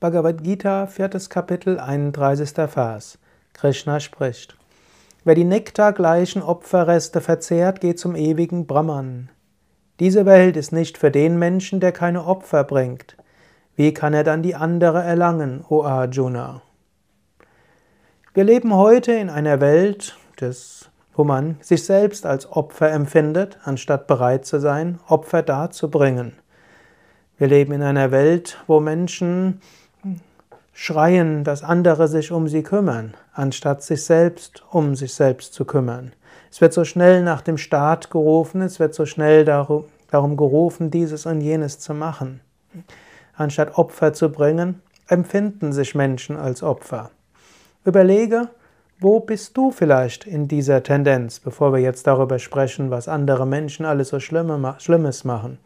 Bhagavad Gita, viertes Kapitel, 31. Vers. Krishna spricht. Wer die nektargleichen Opferreste verzehrt, geht zum ewigen Brahman. Diese Welt ist nicht für den Menschen, der keine Opfer bringt. Wie kann er dann die andere erlangen, o Arjuna? Wir leben heute in einer Welt, des, wo man sich selbst als Opfer empfindet, anstatt bereit zu sein, Opfer darzubringen. Wir leben in einer Welt, wo Menschen schreien, dass andere sich um sie kümmern, anstatt sich selbst um sich selbst zu kümmern. Es wird so schnell nach dem Staat gerufen, es wird so schnell darum, gerufen, dieses und jenes zu machen. Anstatt Opfer zu bringen, empfinden sich Menschen als Opfer. Überlege, wo bist du vielleicht in dieser Tendenz, bevor wir jetzt darüber sprechen, was andere Menschen alles so Schlimmes machen.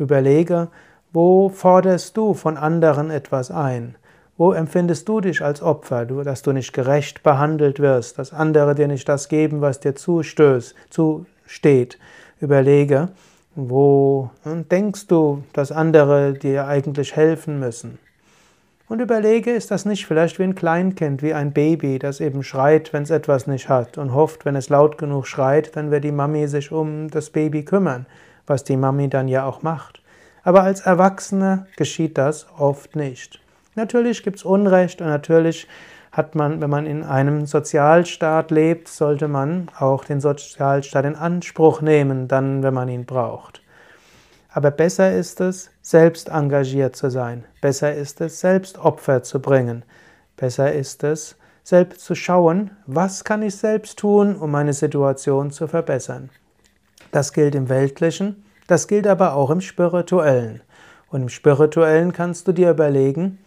Überlege, wo forderst du von anderen etwas ein? Wo empfindest du dich als Opfer, dass du nicht gerecht behandelt wirst, dass andere dir nicht das geben, was dir zustößt, zusteht? Überlege, wo denkst du, dass andere dir eigentlich helfen müssen? Und überlege, ist das nicht vielleicht wie ein Kleinkind, wie ein Baby, das eben schreit, wenn es etwas nicht hat und hofft, wenn es laut genug schreit, dann wird die Mami sich um das Baby kümmern, was die Mami dann ja auch macht. Aber als Erwachsene geschieht das oft nicht. Natürlich gibt es Unrecht und natürlich hat man, wenn man in einem Sozialstaat lebt, sollte man auch den Sozialstaat in Anspruch nehmen, dann, wenn man ihn braucht. Aber besser ist es, selbst engagiert zu sein. Besser ist es, selbst Opfer zu bringen. Besser ist es, selbst zu schauen, was kann ich selbst tun, um meine Situation zu verbessern. Das gilt im Weltlichen, das gilt aber auch im Spirituellen. Und im Spirituellen kannst du dir überlegen,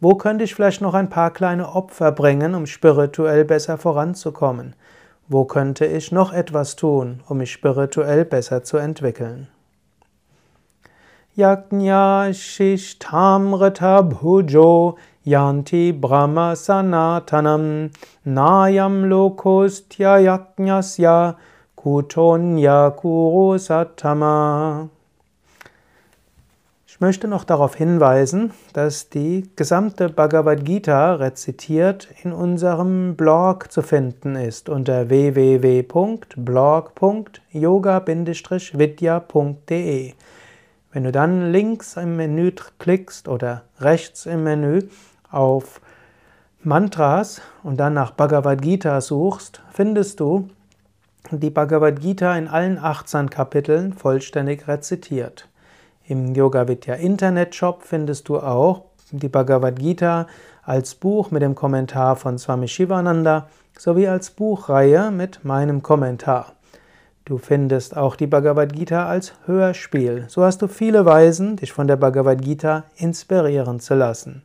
wo könnte ich vielleicht noch ein paar kleine Opfer bringen, um spirituell besser voranzukommen? Wo könnte ich noch etwas tun, um mich spirituell besser zu entwickeln? Yajna Shishtamrita Bhujo Yanti Brahma Sanatanam Nayam Lokostya Yajnasya Kutonya Kuro Satama ich möchte noch darauf hinweisen, dass die gesamte Bhagavad Gita rezitiert in unserem Blog zu finden ist unter www.blog.yoga-vidya.de. Wenn du dann links im Menü klickst oder rechts im Menü auf Mantras und dann nach Bhagavad Gita suchst, findest du die Bhagavad Gita in allen 18 Kapiteln vollständig rezitiert. Im Yoga Vidya Internet Shop findest du auch die Bhagavad Gita als Buch mit dem Kommentar von Swami Shivananda sowie als Buchreihe mit meinem Kommentar. Du findest auch die Bhagavad Gita als Hörspiel. So hast du viele Weisen, dich von der Bhagavad Gita inspirieren zu lassen.